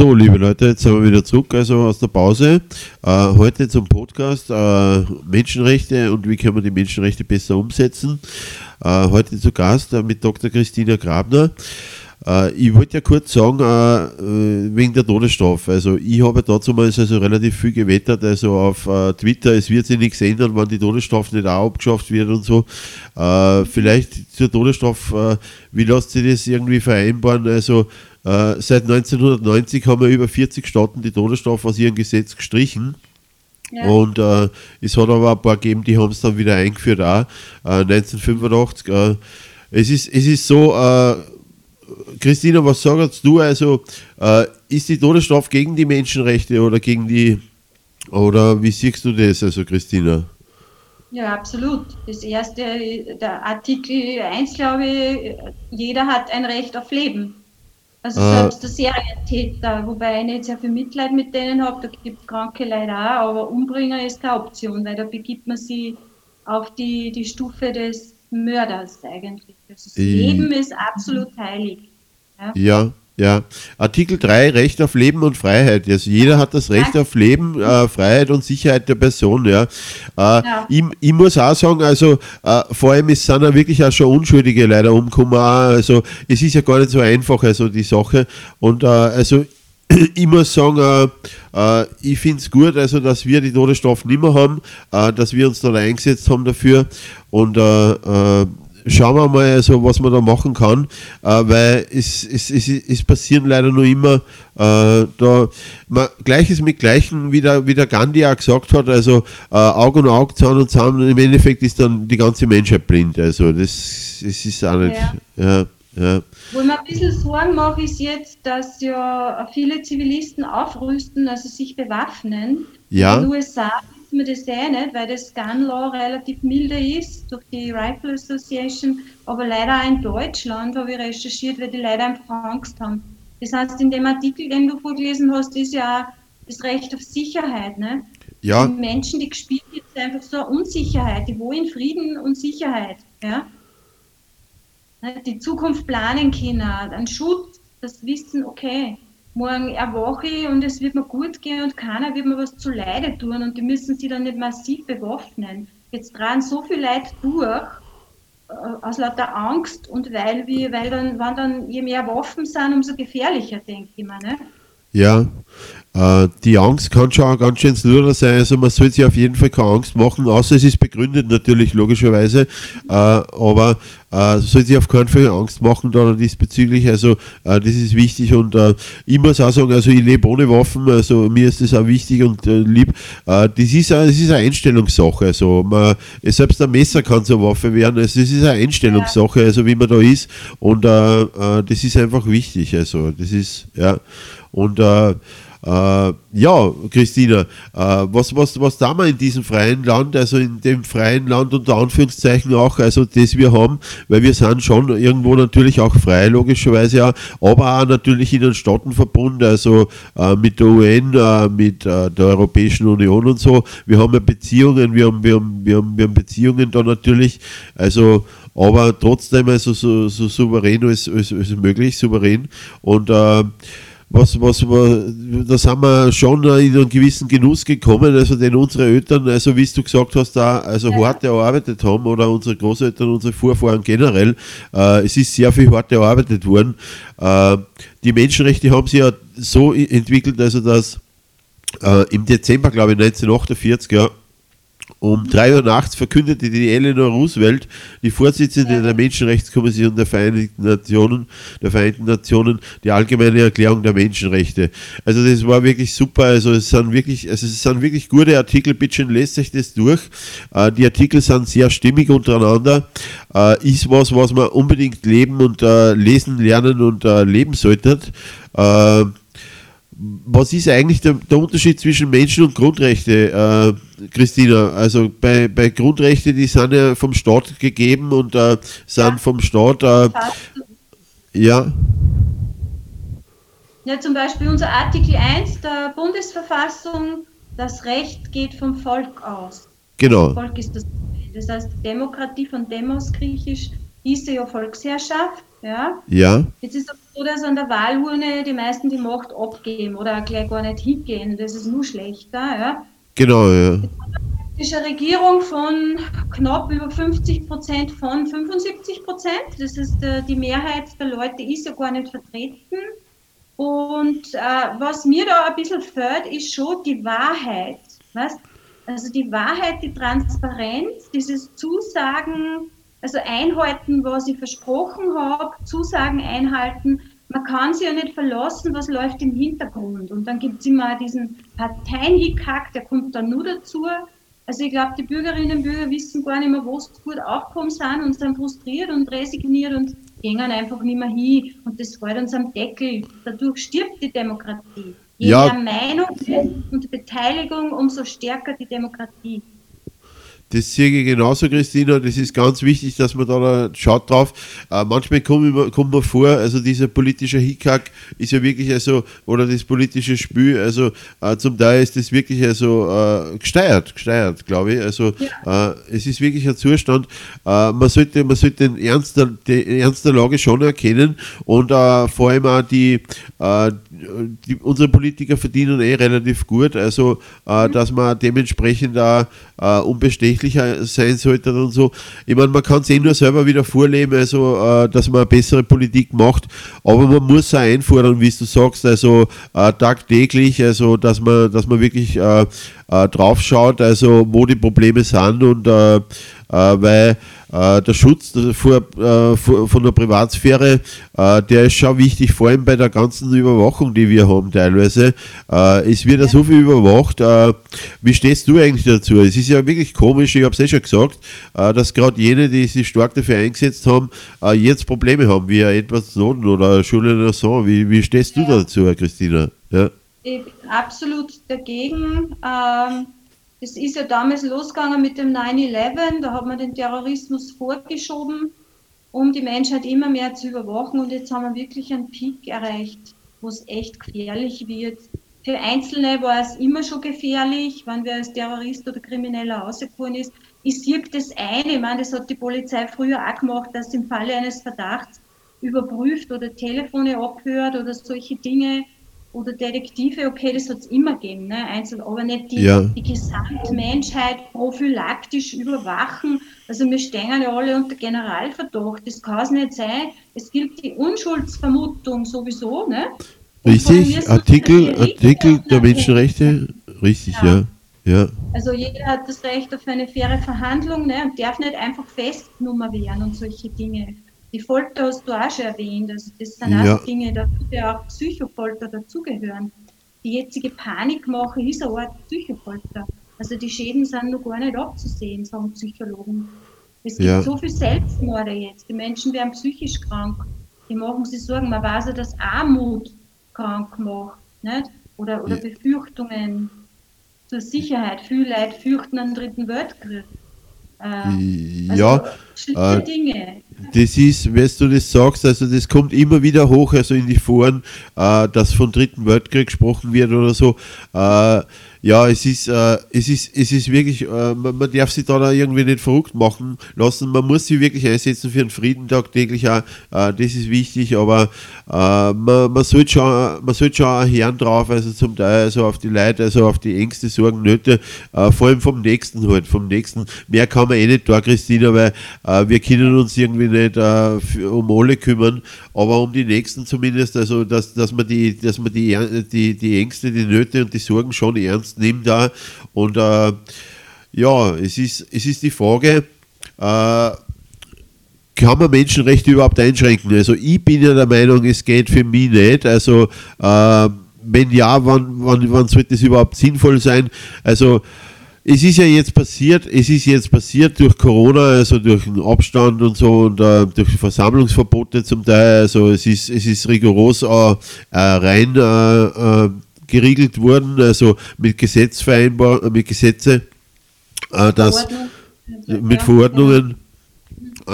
So, liebe Leute, jetzt sind wir wieder zurück, also aus der Pause. Äh, heute zum Podcast äh, Menschenrechte und wie können wir die Menschenrechte besser umsetzen. Äh, heute zu Gast äh, mit Dr. Christina Grabner. Äh, ich wollte ja kurz sagen, äh, wegen der Todesstrafe. Also ich habe dazu mal also relativ viel gewettert, also auf Twitter, es wird sich nichts ändern, wenn die Todesstrafe nicht auch abgeschafft wird und so. vielleicht zur Todesstrafe, wie lässt sich das irgendwie vereinbaren? Also äh, seit 1990 haben wir über 40 Staaten die Todesstrafe aus ihrem Gesetz gestrichen. Ja. Und äh, es hat aber ein paar gegeben, die haben es dann wieder eingeführt, auch äh, 1985. Äh, es, ist, es ist so, äh, Christina, was sagst du? Also, äh, ist die Todesstrafe gegen die Menschenrechte oder gegen die, oder wie siehst du das, also Christina? Ja, absolut. Das erste, der Artikel 1, glaube ich, jeder hat ein Recht auf Leben. Also äh, selbst der Serientäter, wobei ich nicht sehr viel Mitleid mit denen habe, da gibt es kranke leider auch, aber Umbringer ist keine Option, weil da begibt man sich auf die, die Stufe des Mörders eigentlich. Das Leben ist absolut heilig. Ja. ja. Ja, Artikel 3, Recht auf Leben und Freiheit. Also jeder hat das Recht auf Leben, äh, Freiheit und Sicherheit der Person. Ja. Äh, ja. Ich, ich, muss auch sagen, also äh, vor allem ist, sind ja wirklich auch schon Unschuldige leider umgekommen. Also es ist ja gar nicht so einfach, also die Sache. Und äh, also ich muss sagen, äh, äh, ich finde es gut, also dass wir die Todesstrafe nicht mehr haben, äh, dass wir uns da eingesetzt haben dafür und äh, äh, schauen wir mal, also, was man da machen kann, äh, weil es, es, es, es passieren leider nur immer äh, da man, Gleiches mit Gleichen, wie der, wie der Gandhi auch gesagt hat, also äh, Auge und Auge, Zahn und Zahn, im Endeffekt ist dann die ganze Menschheit blind. Also das, das ist auch nicht. Ja. ja. Ja. Wo ich mir ein bisschen Sorgen mache, ist jetzt, dass ja viele Zivilisten aufrüsten, also sich bewaffnen. Ja. In den USA wissen wir das eh nicht, weil das Gun Law relativ milde ist durch die Rifle Association, aber leider auch in Deutschland habe ich recherchiert, weil die leider einfach Angst haben. Das heißt, in dem Artikel, den du vorgelesen hast, ist ja das Recht auf Sicherheit. Ne? Ja. Die Menschen, die gespielt sind, einfach so eine Unsicherheit, die wollen Frieden und Sicherheit. Ja? Ne, die Zukunft planen können, einen Schutz, das Wissen, okay, morgen erwache ich und es wird mir gut gehen und keiner wird mir was zu Leide tun und die müssen sich dann nicht massiv bewaffnen. Jetzt tragen so viel Leid durch äh, aus lauter Angst und weil wir, weil dann, wenn dann je mehr Waffen sind, umso gefährlicher, denke ich mal. Ne? Ja, die Angst kann schon auch ganz schön luder sein, also man sollte sich auf jeden Fall keine Angst machen, außer es ist begründet natürlich, logischerweise, äh, aber äh, soll sich auf keinen Fall Angst machen da diesbezüglich, also äh, das ist wichtig und äh, ich muss auch sagen, also ich lebe ohne Waffen, also mir ist das auch wichtig und äh, lieb, äh, das, ist, das ist eine Einstellungssache, also man, selbst ein Messer kann zur Waffe werden, also das ist eine Einstellungssache, also wie man da ist. Und das ist einfach wichtig, also das ist, ja, und äh, ja, Christina, äh, was, was, was da wir in diesem freien Land, also in dem freien Land unter Anführungszeichen auch, also das wir haben, weil wir sind schon irgendwo natürlich auch frei, logischerweise ja, aber auch natürlich in den Staatenverbund, also äh, mit der UN, äh, mit äh, der Europäischen Union und so. Wir haben ja Beziehungen, wir haben, wir haben, wir haben, wir haben Beziehungen da natürlich, also aber trotzdem also so, so souverän als, als, als möglich, souverän und äh, was, was, da sind wir schon in einen gewissen Genuss gekommen, also den unsere Eltern, also wie du gesagt hast, da also ja. hart erarbeitet haben oder unsere Großeltern, unsere Vorfahren generell. Äh, es ist sehr viel hart erarbeitet worden. Äh, die Menschenrechte haben sich ja so entwickelt, also dass äh, im Dezember, glaube ich, 1948, ja, um 3 Uhr nachts verkündete die Eleanor Roosevelt, die Vorsitzende der Menschenrechtskommission der Vereinigten Nationen, der Vereinten Nationen, die allgemeine Erklärung der Menschenrechte. Also das war wirklich super. Also es sind wirklich, also es sind wirklich gute Artikel. Bitte lest euch das durch. Äh, die Artikel sind sehr stimmig untereinander. Äh, ist was, was man unbedingt leben und äh, lesen, lernen und leben sollte was ist eigentlich der, der, Unterschied zwischen Menschen und Grundrechte, äh, Christina? Also bei, bei Grundrechte, die sind ja vom Staat gegeben und äh, sind ja. vom Staat. Äh, ja. Ja, zum Beispiel unser Artikel 1 der Bundesverfassung, das Recht geht vom Volk aus. Genau. Das Volk ist das. Das heißt Demokratie von Demos griechisch, hieß ja Volksherrschaft. Ja. Ja. Jetzt ist es so, dass an der Wahlurne die meisten die Macht abgeben oder gleich gar nicht hingehen. Das ist nur schlechter. Ja. Genau, ja. ist eine Regierung von knapp über 50 Prozent von 75 Prozent. Das ist äh, die Mehrheit der Leute ist ja gar nicht vertreten. Und äh, was mir da ein bisschen fehlt, ist schon die Wahrheit. Was? Also die Wahrheit, die Transparenz, dieses Zusagen, also einhalten, was ich versprochen habe, Zusagen einhalten. Man kann sich ja nicht verlassen, was läuft im Hintergrund. Und dann gibt es immer diesen Parteienhickhack, der kommt dann nur dazu. Also ich glaube, die Bürgerinnen und Bürger wissen gar nicht mehr, wo sie gut aufgekommen sind und sind frustriert und resigniert und gehen einfach nicht mehr hin. Und das fällt uns am Deckel. Dadurch stirbt die Demokratie. Je Ja. mehr Meinung und Beteiligung, umso stärker die Demokratie. Das sehe ich genauso, Christina. Das ist ganz wichtig, dass man da, da schaut drauf. Äh, manchmal kommt mir vor, also dieser politische Hickhack ist ja wirklich also, oder das politische Spiel, also äh, zum Teil ist das wirklich also äh, gesteuert, gesteuert, glaube ich. Also äh, es ist wirklich ein Zustand. Äh, man sollte, man sollte den Ernst der, den Ernst der Lage schon erkennen und äh, vor allem auch die, die, unsere Politiker verdienen eh relativ gut, also äh, dass man dementsprechend auch äh, unbestechlicher sein sollte und so. Ich meine, man kann es eh nur selber wieder vorleben, also äh, dass man eine bessere Politik macht, aber man muss auch einfordern, wie du sagst, also äh, tagtäglich, also dass man, dass man wirklich äh, äh, drauf schaut, also wo die Probleme sind und äh, weil äh, der Schutz vor, äh, vor, von der Privatsphäre, äh, der ist schon wichtig, vor allem bei der ganzen Überwachung, die wir haben teilweise. Äh, es wird ja so viel überwacht. Äh, wie stehst du eigentlich dazu? Es ist ja wirklich komisch, ich habe es eh schon gesagt, äh, dass gerade jene, die sich stark dafür eingesetzt haben, äh, jetzt Probleme haben, wie Edward Snowden oder Julian Assange. Wie, wie stehst du dazu, Christina? Ja. Ich bin absolut dagegen. Ähm, es ist ja damals losgegangen mit dem 9-11, da hat man den Terrorismus vorgeschoben, um die Menschheit immer mehr zu überwachen und jetzt haben wir wirklich einen Peak erreicht, wo es echt gefährlich wird. Für Einzelne war es immer schon gefährlich, wenn wer als Terrorist oder Krimineller rausgekommen ist. Ich sehe das ein, ich meine, das hat die Polizei früher auch gemacht, dass im Falle eines Verdachts überprüft oder Telefone abhört oder solche Dinge oder Detektive, okay, das hat es immer gegeben, ne? Einzel, aber nicht die, Ja. die Gesamtmenschheit prophylaktisch überwachen. Also wir stehen ja alle unter Generalverdacht. Das kann es nicht sein. Es gilt die Unschuldsvermutung sowieso, ne? Richtig, Artikel, Artikel der. Menschenrechte, richtig, ja. Ja. ja. Also jeder hat das Recht auf eine faire Verhandlung ne, und darf nicht einfach festgenommen werden und solche Dinge. Die Folter hast du auch schon erwähnt. Also das sind Ja. auch Dinge, da ja auch Psychofolter dazugehören. Die jetzige Panikmache ist eine Art Psychofolter. Also die Schäden sind noch gar nicht abzusehen, sagen Psychologen. Es gibt Ja. so viele Selbstmorde jetzt. Die Menschen werden psychisch krank. Die machen sich Sorgen. Man weiß ja, dass Armut krank macht. Nicht? Oder, oder Ja. Befürchtungen zur Sicherheit. Viele Leute fürchten einen dritten Weltkrieg. Äh, also Ja, schlimme äh, Dinge. Das ist, wenn du das sagst, also das kommt immer wieder hoch, also in die Foren, äh, dass von Dritten Weltkrieg gesprochen wird oder so. Äh, ja, es ist, äh, es ist, es ist wirklich, äh, man, man darf sich da, irgendwie nicht verrückt machen lassen. Man muss sich wirklich einsetzen für einen Frieden tagtäglich auch. Äh, das ist wichtig, aber äh, man, man sollte schon, man sollte schon einen Herrn drauf, also zum Teil also auf die Leute, also auf die Ängste, Sorgen, Nöte, vor allem vom Nächsten halt, vom Nächsten. Mehr kann man eh nicht da, Christina, weil wir können uns irgendwie nicht äh, um alle kümmern, aber um die Nächsten zumindest, also dass, dass man, die, dass man die, die, die Ängste, die Nöte und die Sorgen schon ernst nimmt da. Und äh, ja, es ist, es ist die Frage, äh, kann man Menschenrechte überhaupt einschränken? Also ich bin ja der Meinung, es geht für mich nicht. Also äh, wenn ja, wann, wann, wann sollte es überhaupt sinnvoll sein? Also es ist ja jetzt passiert, es ist jetzt passiert durch Corona, also durch den Abstand und so und äh, durch Versammlungsverbote zum Teil. Also es ist, es ist rigoros äh, rein äh, geriegelt worden, also mit Gesetzvereinbar, mit Gesetze, dass mit Verordnungen,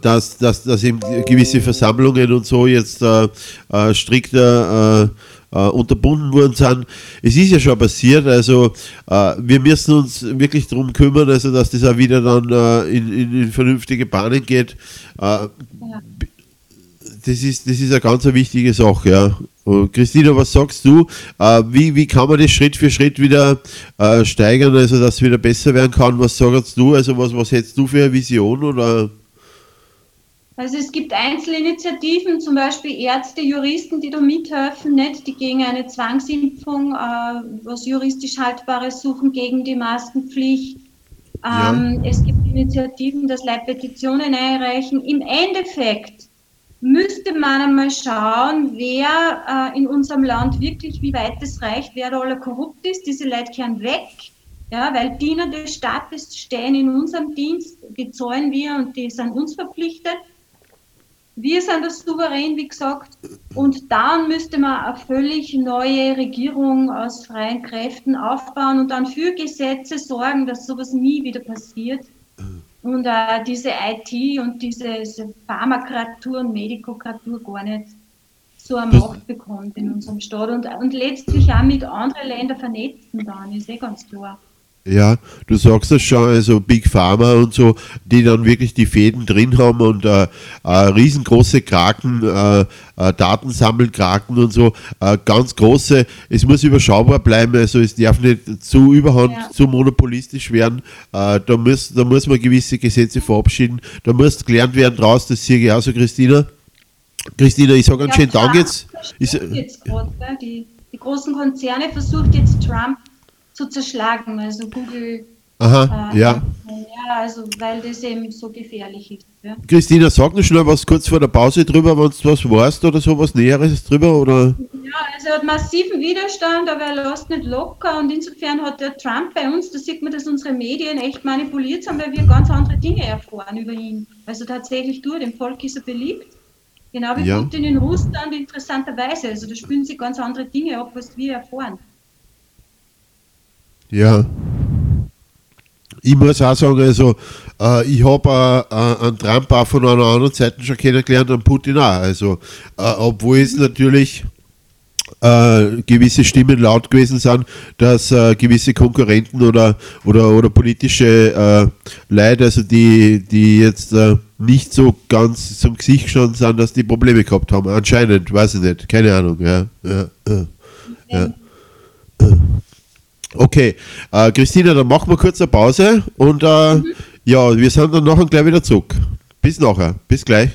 dass, dass, dass eben gewisse Versammlungen und so jetzt äh, strikter äh, unterbunden worden sind. Es ist ja schon passiert, also äh, wir müssen uns wirklich darum kümmern, also dass das auch wieder dann äh, in, in, in, vernünftige Bahnen geht. Äh, ja. Das ist, das ist eine ganz wichtige Sache, ja. Und Christina, was sagst du? Äh, wie, wie kann man das Schritt für Schritt wieder äh, steigern, also dass es wieder besser werden kann? Was sagst du? Also was, was hättest du für eine Vision oder? Also es gibt Einzelinitiativen, zum Beispiel Ärzte, Juristen, die da mithelfen, nicht? die gegen eine Zwangsimpfung, äh, was juristisch Haltbares suchen, gegen die Maskenpflicht. Ähm, ja. Es gibt Initiativen, dass Leute Petitionen einreichen. Im Endeffekt müsste man einmal schauen, wer äh, in unserem Land wirklich, wie weit es reicht, wer da alle korrupt ist. Diese Leute kehren weg, ja, weil Diener des Staates stehen in unserem Dienst, die zahlen wir und die sind uns verpflichtet. Wir sind das souverän, wie gesagt. Und dann müsste man eine völlig neue Regierung aus freien Kräften aufbauen und dann für Gesetze sorgen, dass sowas nie wieder passiert. Und äh, diese IT und diese, Pharmakratur und Medikokratur gar nicht so eine Macht bekommt in unserem Staat und, und letztlich auch mit anderen Ländern vernetzen dann, ist eh ganz klar. Ja, du sagst das schon, also Big Pharma und so, die dann wirklich die Fäden drin haben und äh, äh, riesengroße Kraken, äh, äh, Datensammelkraken und so, äh, ganz große, es muss überschaubar bleiben, also es darf nicht zu überhand, ja. zu monopolistisch werden, äh, da, muss, da muss man gewisse Gesetze verabschieden, da muss gelernt werden draus, das sehe ich auch so, Christina. Christina, ich sage einen schönen Dank jetzt. Ist, jetzt grad, die, die großen Konzerne versucht jetzt Trump zu zerschlagen. Also Google. Aha, äh, ja. Ja, also weil das eben so gefährlich ist. Ja. Christina, sag noch schnell was kurz vor der Pause drüber, wenn du was weißt oder so, was Näheres drüber, oder? Ja, also er hat massiven Widerstand, aber er lässt nicht locker und insofern hat der Trump bei uns, da sieht man, dass unsere Medien echt manipuliert sind, weil wir ganz andere Dinge erfahren über ihn. Also tatsächlich durch, dem Volk ist er beliebt. Genau wie ja. Putin in Russland interessanterweise. Also da spüren sie ganz andere Dinge ab, was wir erfahren. Ja. Ich muss auch sagen, also äh, ich habe äh, einen Trump auch von einer anderen Seite schon kennengelernt, und Putin auch. Also, äh, obwohl es natürlich äh, gewisse Stimmen laut gewesen sind, dass äh, gewisse Konkurrenten oder, oder, oder politische äh, Leute, also die, die jetzt äh, nicht so ganz zum Gesicht schon sind, dass die Probleme gehabt haben. Anscheinend, weiß ich nicht, keine Ahnung. Ja, ja, ja, ja. Okay, äh, Christina, dann machen wir kurz eine Pause und äh, mhm. ja, wir sind dann nachher gleich wieder zurück. Bis nachher, bis gleich.